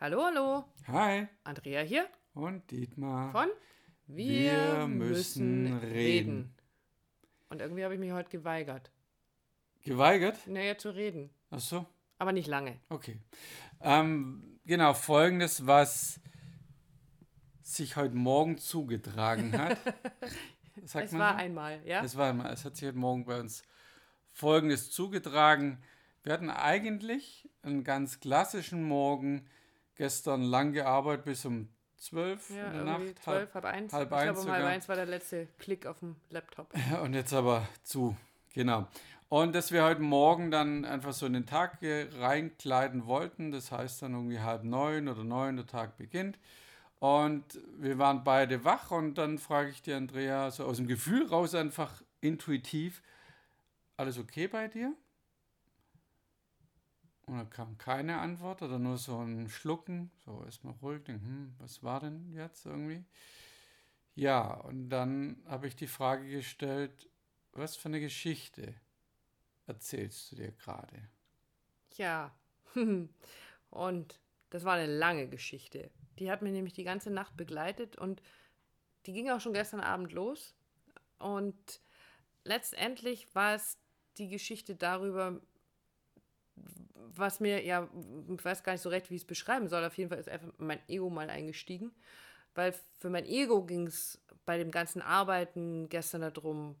Hallo, hallo. Hi. Andrea hier. Und Dietmar. Von Wir, Wir müssen, müssen reden. reden. Und irgendwie habe ich mich heute geweigert. Geweigert? Naja, zu reden. Ach so. Aber nicht lange. Okay. Ähm, genau, folgendes, was sich heute Morgen zugetragen hat. Sagt es war so? einmal, ja? Es war einmal. Es hat sich heute Morgen bei uns folgendes zugetragen. Wir hatten eigentlich einen ganz klassischen Morgen, gestern lang gearbeitet bis um zwölf ja, in der Nacht. Zwölf, halb, halb eins. Halb ich eins glaube, um halb eins war der letzte Klick auf dem Laptop. Und jetzt aber zu, genau. Und dass wir heute Morgen dann einfach so in den Tag reinkleiden wollten, das heißt dann irgendwie halb neun oder neun, der Tag beginnt. Und wir waren beide wach und dann frage ich die Andrea so aus dem Gefühl raus einfach intuitiv, alles okay bei dir? Und da kam keine Antwort oder nur so ein Schlucken, so erstmal ruhig, denken, hm, was war denn jetzt irgendwie? Ja, und dann habe ich die Frage gestellt, was für eine Geschichte erzählst du dir gerade? Ja, und das war eine lange Geschichte. Die hat mich nämlich die ganze Nacht begleitet und die ging auch schon gestern Abend los. Und letztendlich war es die Geschichte darüber, was mir, ja, ich weiß gar nicht so recht, wie ich es beschreiben soll. Auf jeden Fall ist einfach mein Ego mal eingestiegen. Weil für mein Ego ging es bei dem ganzen Arbeiten gestern darum,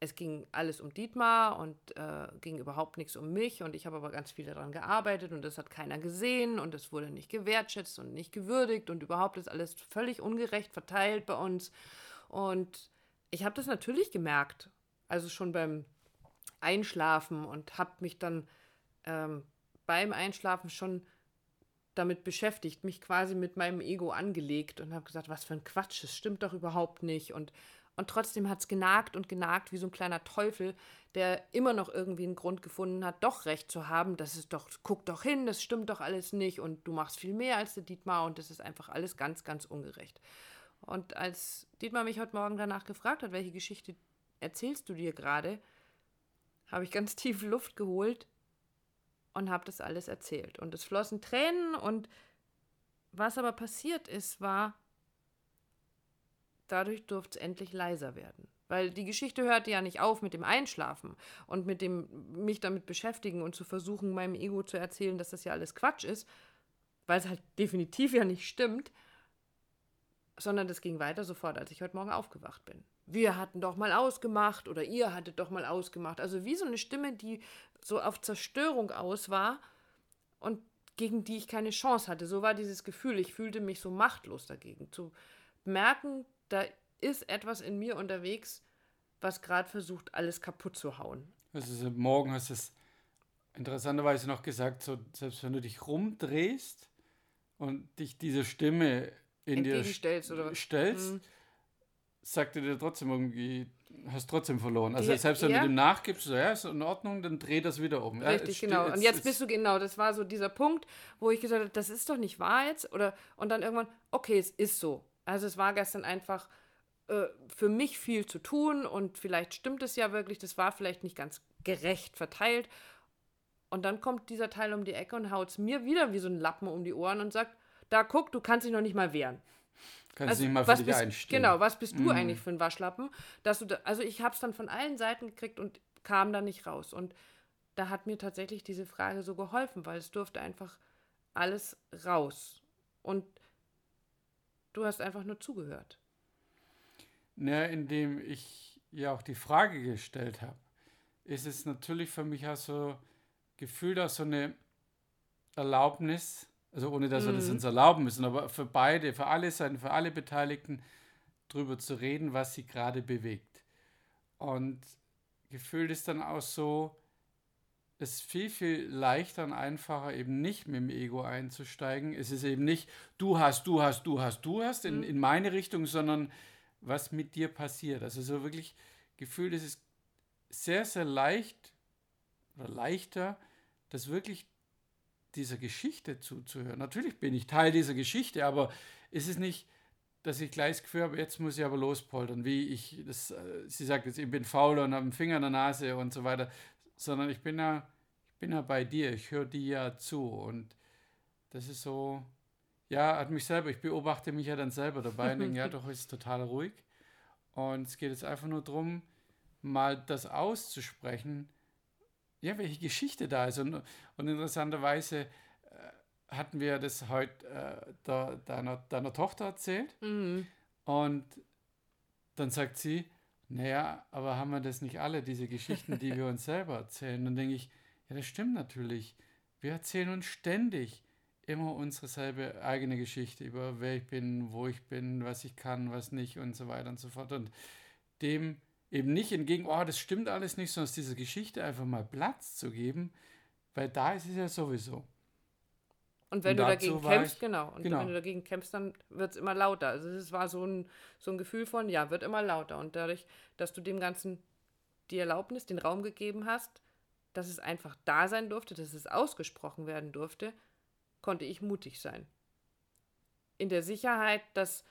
es ging alles um Dietmar und äh, ging überhaupt nichts um mich. Und ich habe aber ganz viel daran gearbeitet und das hat keiner gesehen und es wurde nicht gewertschätzt und nicht gewürdigt und überhaupt ist alles völlig ungerecht verteilt bei uns. Und ich habe das natürlich gemerkt. Also schon beim Einschlafen und habe mich dann ähm, beim Einschlafen schon damit beschäftigt, mich quasi mit meinem Ego angelegt und habe gesagt, was für ein Quatsch, das stimmt doch überhaupt nicht. Und, und trotzdem hat es genagt und genagt wie so ein kleiner Teufel, der immer noch irgendwie einen Grund gefunden hat, doch recht zu haben. Das ist doch, guck doch hin, das stimmt doch alles nicht und du machst viel mehr als der Dietmar und das ist einfach alles ganz, ganz ungerecht. Und als Dietmar mich heute Morgen danach gefragt hat, welche Geschichte erzählst du dir gerade, habe ich ganz tief Luft geholt und habe das alles erzählt. Und es flossen Tränen und was aber passiert ist, war, dadurch durfte es endlich leiser werden. Weil die Geschichte hörte ja nicht auf mit dem Einschlafen und mit dem mich damit beschäftigen und zu versuchen, meinem Ego zu erzählen, dass das ja alles Quatsch ist, weil es halt definitiv ja nicht stimmt, sondern das ging weiter sofort, als ich heute Morgen aufgewacht bin. Wir hatten doch mal ausgemacht oder ihr hattet doch mal ausgemacht. Also wie so eine Stimme, die so auf Zerstörung aus war und gegen die ich keine Chance hatte. So war dieses Gefühl. Ich fühlte mich so machtlos dagegen. Zu merken, da ist etwas in mir unterwegs, was gerade versucht, alles kaputt zu hauen. Also morgen hast du es interessanterweise noch gesagt, so, selbst wenn du dich rumdrehst und dich diese Stimme in dir stellst, stellst mhm. sagt dir trotzdem irgendwie, hast trotzdem verloren. Also Die, selbst wenn ja. du dem nachgibst, so, ja, ist in Ordnung, dann dreh das wieder um. Richtig, ja, genau. Jetzt, und jetzt bist du genau, das war so dieser Punkt, wo ich gesagt habe, das ist doch nicht wahr jetzt. Oder, und dann irgendwann, okay, es ist so. Also es war gestern einfach äh, für mich viel zu tun und vielleicht stimmt es ja wirklich, das war vielleicht nicht ganz gerecht verteilt. Und dann kommt dieser Teil um die Ecke und haut es mir wieder wie so ein Lappen um die Ohren und sagt, da guck, du kannst dich noch nicht mal wehren. Kannst also, nicht mal für dich bist, einstehen. Genau, was bist du mm. eigentlich für ein Waschlappen? Dass du da, also ich habe es dann von allen Seiten gekriegt und kam da nicht raus. Und da hat mir tatsächlich diese Frage so geholfen, weil es durfte einfach alles raus. Und du hast einfach nur zugehört. Na, indem ich ja auch die Frage gestellt habe, ist es natürlich für mich auch so gefühlt auch so eine Erlaubnis, also ohne dass wir das mhm. uns erlauben müssen, aber für beide, für alle Seiten, für alle Beteiligten drüber zu reden, was sie gerade bewegt. Und gefühlt ist dann auch so, es ist viel, viel leichter und einfacher, eben nicht mit dem Ego einzusteigen. Es ist eben nicht, du hast, du hast, du hast, du hast in, mhm. in meine Richtung, sondern was mit dir passiert. Also so wirklich gefühlt ist es sehr, sehr leicht oder leichter, das wirklich dieser Geschichte zuzuhören. Natürlich bin ich Teil dieser Geschichte, aber ist es nicht, dass ich gleich das Gefühl habe, jetzt muss ich aber lospoltern, wie ich, das, äh, sie sagt jetzt, ich bin faul und habe einen Finger in der Nase und so weiter, sondern ich bin ja, ich bin ja bei dir, ich höre dir ja zu und das ist so, ja, hat mich selber, ich beobachte mich ja dann selber dabei und denke, ja, doch, ist total ruhig. Und es geht jetzt einfach nur darum, mal das auszusprechen, ja, welche Geschichte da ist. Und, und interessanterweise äh, hatten wir das heute äh, der, deiner, deiner Tochter erzählt. Mhm. Und dann sagt sie, naja, aber haben wir das nicht alle, diese Geschichten, die wir uns selber erzählen? Dann denke ich, ja, das stimmt natürlich. Wir erzählen uns ständig immer unsere selbe eigene Geschichte über wer ich bin, wo ich bin, was ich kann, was nicht und so weiter und so fort. Und dem eben nicht entgegen, oh, das stimmt alles nicht, sondern dieser Geschichte einfach mal Platz zu geben, weil da ist es ja sowieso. Und wenn Und du dagegen kämpfst, ich- genau. Und genau. wenn du dagegen kämpfst, dann wird es immer lauter. Also es war so ein, so ein Gefühl von, ja, wird immer lauter. Und dadurch, dass du dem Ganzen die Erlaubnis, den Raum gegeben hast, dass es einfach da sein durfte, dass es ausgesprochen werden durfte, konnte ich mutig sein. In der Sicherheit, dass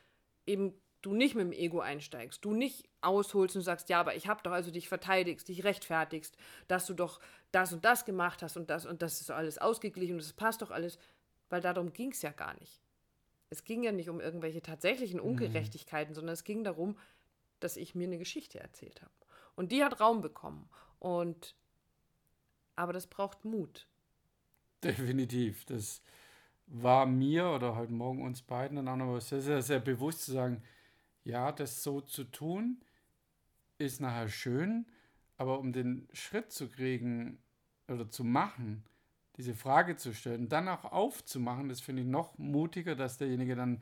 eben du nicht mit dem Ego einsteigst, du nicht ausholst und sagst, ja, aber ich habe doch also dich verteidigst, dich rechtfertigst, dass du doch das und das gemacht hast und das und das ist alles ausgeglichen und es passt doch alles, weil darum ging es ja gar nicht. Es ging ja nicht um irgendwelche tatsächlichen Ungerechtigkeiten, sondern es ging darum, dass ich mir eine Geschichte erzählt habe. Und die hat Raum bekommen. Und aber das braucht Mut. Definitiv. Das war mir oder heute Morgen uns beiden dann auch nochmal sehr, sehr, sehr bewusst zu sagen, ja, das so zu tun, ist nachher schön, aber um den Schritt zu kriegen oder zu machen, diese Frage zu stellen, dann auch aufzumachen, das finde ich noch mutiger, dass derjenige dann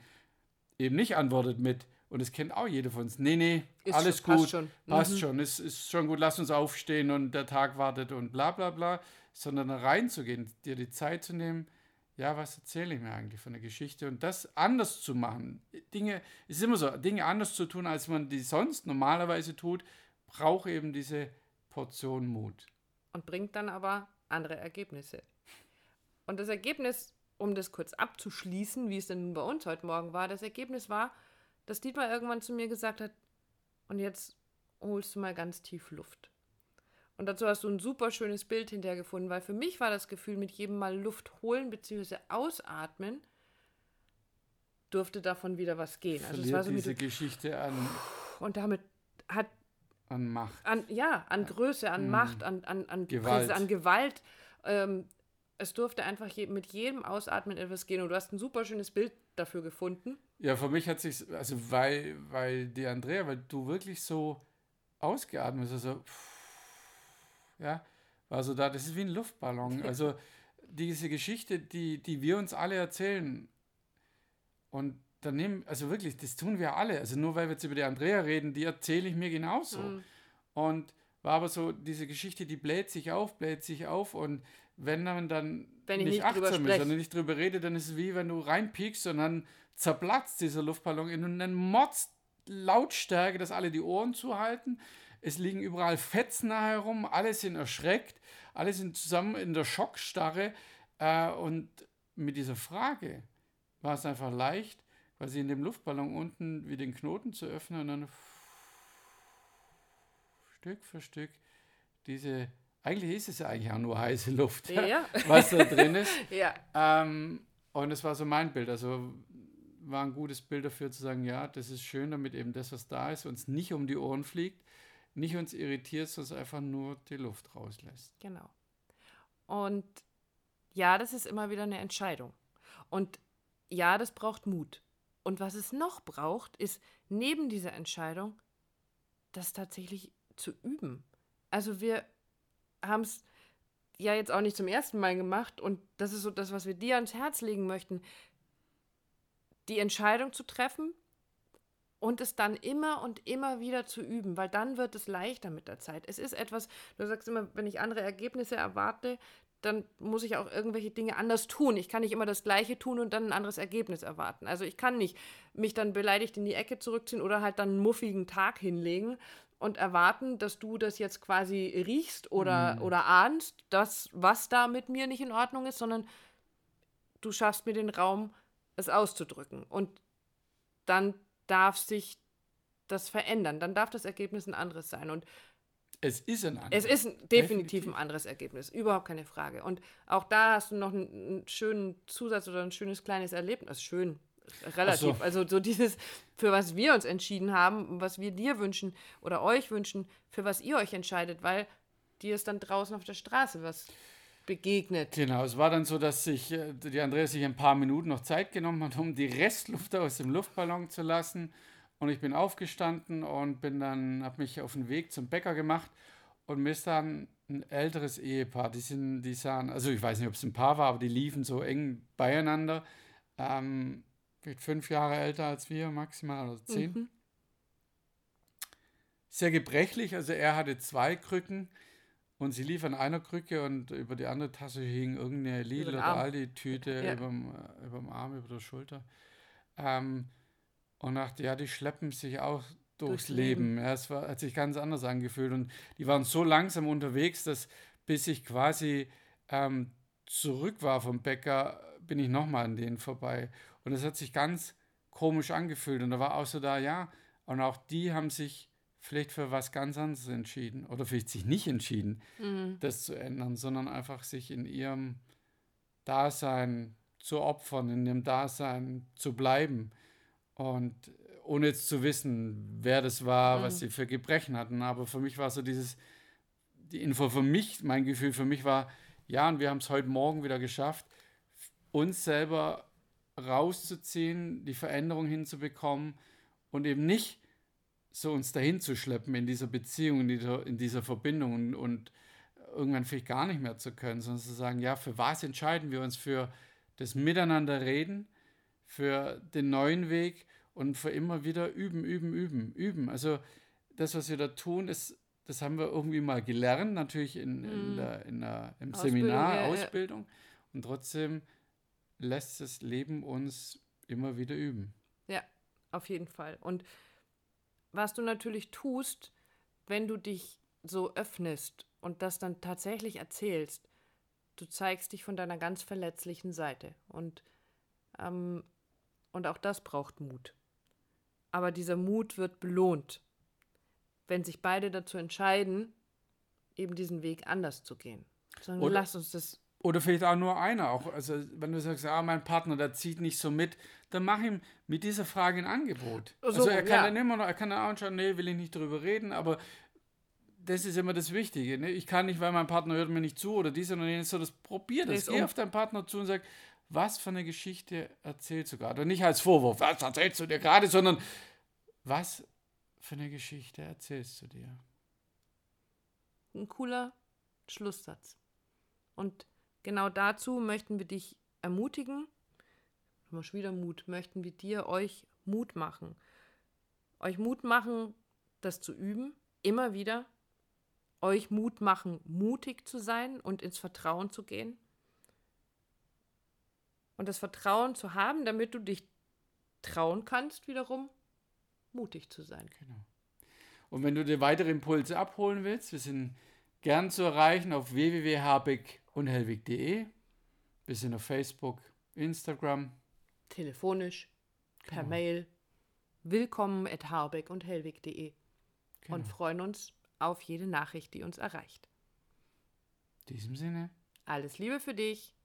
eben nicht antwortet mit, und das kennt auch jeder von uns, nee, nee, Ist alles schon- passt gut, schon. passt Mhm. schon, ist, ist schon gut, lass uns aufstehen und der Tag wartet und bla bla bla, sondern reinzugehen, dir die Zeit zu nehmen, ja, was erzähle ich mir eigentlich von der Geschichte und das anders zu machen. Dinge, es ist immer so, Dinge anders zu tun, als man die sonst normalerweise tut, braucht eben diese Portion Mut. und bringt dann aber andere Ergebnisse. Und das Ergebnis, um das kurz abzuschließen, wie es denn nun bei uns heute Morgen war, das Ergebnis war, dass Dietmar irgendwann zu mir gesagt hat, und jetzt holst du mal ganz tief Luft. Und dazu hast du ein super schönes Bild hinterher gefunden, weil für mich war das Gefühl, mit jedem Mal Luft holen bzw. ausatmen, durfte davon wieder was gehen. Also es war so diese Geschichte an, und damit hat an Macht. an, ja, an Größe, an Mm. Macht, an, an, an Gewalt. Präse- an Gewalt. Ähm, es durfte einfach je, mit jedem Ausatmen etwas gehen. Und du hast ein super schönes Bild dafür gefunden. Ja, für mich hat sich, also weil, weil die Andrea, weil du wirklich so ausgeatmet hast, also ja, war so da, das ist wie ein Luftballon. Also diese Geschichte, die, die wir uns alle erzählen und dann nehmen, also wirklich, das tun wir alle. Also nur weil wir jetzt über die Andrea reden, die erzähle ich mir genauso. Mhm. Und war aber so, diese Geschichte, die bläht sich auf, bläht sich auf und wenn man dann Wenn ich nicht, nicht achtsam ist, sondern nicht drüber redet, dann ist es wie wenn du reinpiekst und dann zerplatzt dieser Luftballon in einen Mords Lautstärke, dass alle die Ohren zuhalten. Es liegen überall Fetzen herum, alle sind erschreckt, alle sind zusammen in der Schockstarre. Äh, und mit dieser Frage war es einfach leicht, quasi in dem Luftballon unten wie den Knoten zu öffnen und dann Stück für Stück diese, eigentlich ist es ja eigentlich auch nur heiße Luft, Ja. was da drin ist. Ja, Ähm, und das war so mein Bild. Also war ein gutes Bild dafür zu sagen, ja, das ist schön, damit eben das, was da ist, uns nicht um die Ohren fliegt, nicht uns irritiert, sondern einfach nur die Luft rauslässt. genau. Und ja, das ist immer wieder eine Entscheidung. Und ja, das braucht Mut. Und was es noch braucht, ist neben dieser Entscheidung, das tatsächlich zu üben. Also wir haben es ja jetzt auch nicht zum ersten Mal gemacht und das ist so das, was wir dir ans Herz legen möchten, die Entscheidung zu treffen und es dann immer und immer wieder zu üben, weil dann wird es leichter mit der Zeit. Es ist etwas, du sagst immer, wenn ich andere Ergebnisse erwarte, dann muss ich auch irgendwelche Dinge anders tun. Ich kann nicht immer das Gleiche tun und dann ein anderes Ergebnis erwarten. Also ich kann nicht mich dann beleidigt in die Ecke zurückziehen oder halt dann einen muffigen Tag hinlegen und erwarten, dass du das jetzt quasi riechst oder, oder ahnst, dass was da mit mir nicht in Ordnung ist, sondern du schaffst mir den Raum, es auszudrücken. Und dann darf sich das verändern. Dann darf das Ergebnis ein anderes sein. Und es ist ein anderes. Es ist definitiv, definitiv, ein anderes Ergebnis, überhaupt keine Frage. Und auch da hast du noch einen, einen schönen Zusatz oder ein schönes kleines Erlebnis. Also schön, relativ. So. Also so dieses, für was wir uns entschieden haben, was wir dir wünschen oder euch wünschen, für was ihr euch entscheidet, weil dir ist dann draußen auf der Straße was begegnet. Genau, es war dann so, dass sich äh, die Andrea sich ein paar Minuten noch Zeit genommen hat, um die Restluft aus dem Luftballon zu lassen. Und ich bin aufgestanden und bin dann, habe mich auf den Weg zum Bäcker gemacht und mir ist dann ein älteres Ehepaar, die sind, die sahen, also ich weiß nicht, ob es ein Paar war, aber die liefen so eng beieinander. Ähm, fünf Jahre älter als wir, maximal, oder zehn. Mhm. Sehr gebrechlich, also er hatte zwei Krücken und sie lief an einer Krücke und über die andere Tasse hing irgendeine Lidl oder Aldi-Tüte ja. überm, überm Arm, über der Schulter. Ähm, und dachte, ja, die schleppen sich auch durchs, durchs Leben. Leben. Ja, es war, hat sich ganz anders angefühlt. Und die waren so langsam unterwegs, dass bis ich quasi ähm, zurück war vom Bäcker, bin ich nochmal an denen vorbei. Und es hat sich ganz komisch angefühlt. Und da war auch so da, ja, und auch die haben sich vielleicht für was ganz anderes entschieden. Oder vielleicht sich nicht entschieden, mhm. das zu ändern, sondern einfach sich in ihrem Dasein zu opfern, in dem Dasein zu bleiben. Und ohne jetzt zu wissen, wer das war, mhm. was sie für Gebrechen hatten. Aber für mich war so dieses, die Info für mich, mein Gefühl für mich war, ja, und wir haben es heute Morgen wieder geschafft, uns selber rauszuziehen, die Veränderung hinzubekommen und eben nicht so uns dahin zu schleppen in dieser Beziehung, in dieser, in dieser Verbindung und, und irgendwann vielleicht gar nicht mehr zu können, sondern zu sagen, ja, für was entscheiden wir uns? Für das Miteinander reden, für den neuen Weg und für immer wieder üben, üben, üben, üben. Also das, was wir da tun, ist, das haben wir irgendwie mal gelernt, natürlich in, in mhm. der, in der, im Ausbildung, Seminar, ja, Ausbildung. Ja. Und trotzdem lässt das Leben uns immer wieder üben. Ja, auf jeden Fall. Und was du natürlich tust, wenn du dich so öffnest und das dann tatsächlich erzählst, du zeigst dich von deiner ganz verletzlichen Seite. Und ähm, und auch das braucht Mut. Aber dieser Mut wird belohnt, wenn sich beide dazu entscheiden, eben diesen Weg anders zu gehen. Sondern lass uns das. Oder vielleicht auch nur einer. Auch, also wenn du sagst, ah, mein Partner, der zieht nicht so mit, dann mach ihm mit dieser Frage ein Angebot. So, also er kann ja. dann immer noch, er kann dann auch schon, nee, will ich nicht drüber reden, aber das ist immer das Wichtige. Ne? Ich kann nicht, weil mein Partner hört mir nicht zu oder dies oder jenes, so das probier das. Geh auf deinen Partner zu und sag, was für eine Geschichte erzählst du gerade? Und nicht als Vorwurf, was erzählst du dir gerade, sondern was für eine Geschichte erzählst du dir? Ein cooler Schlusssatz. Und genau dazu möchten wir dich ermutigen, immer schon wieder Mut, möchten wir dir, euch Mut machen. Euch Mut machen, das zu üben, immer wieder. Euch Mut machen, mutig zu sein und ins Vertrauen zu gehen und das Vertrauen zu haben, damit du dich trauen kannst, wiederum mutig zu sein. Genau. Und wenn du dir weitere Impulse abholen willst, wir sind gern zu erreichen auf www.habeck und hellwig.de. Wir sind auf Facebook, Instagram. Telefonisch, per genau. Mail. Willkommen at harbeck und hellwig.de. Genau. Und freuen uns auf jede Nachricht, die uns erreicht. In diesem Sinne. Alles Liebe für dich.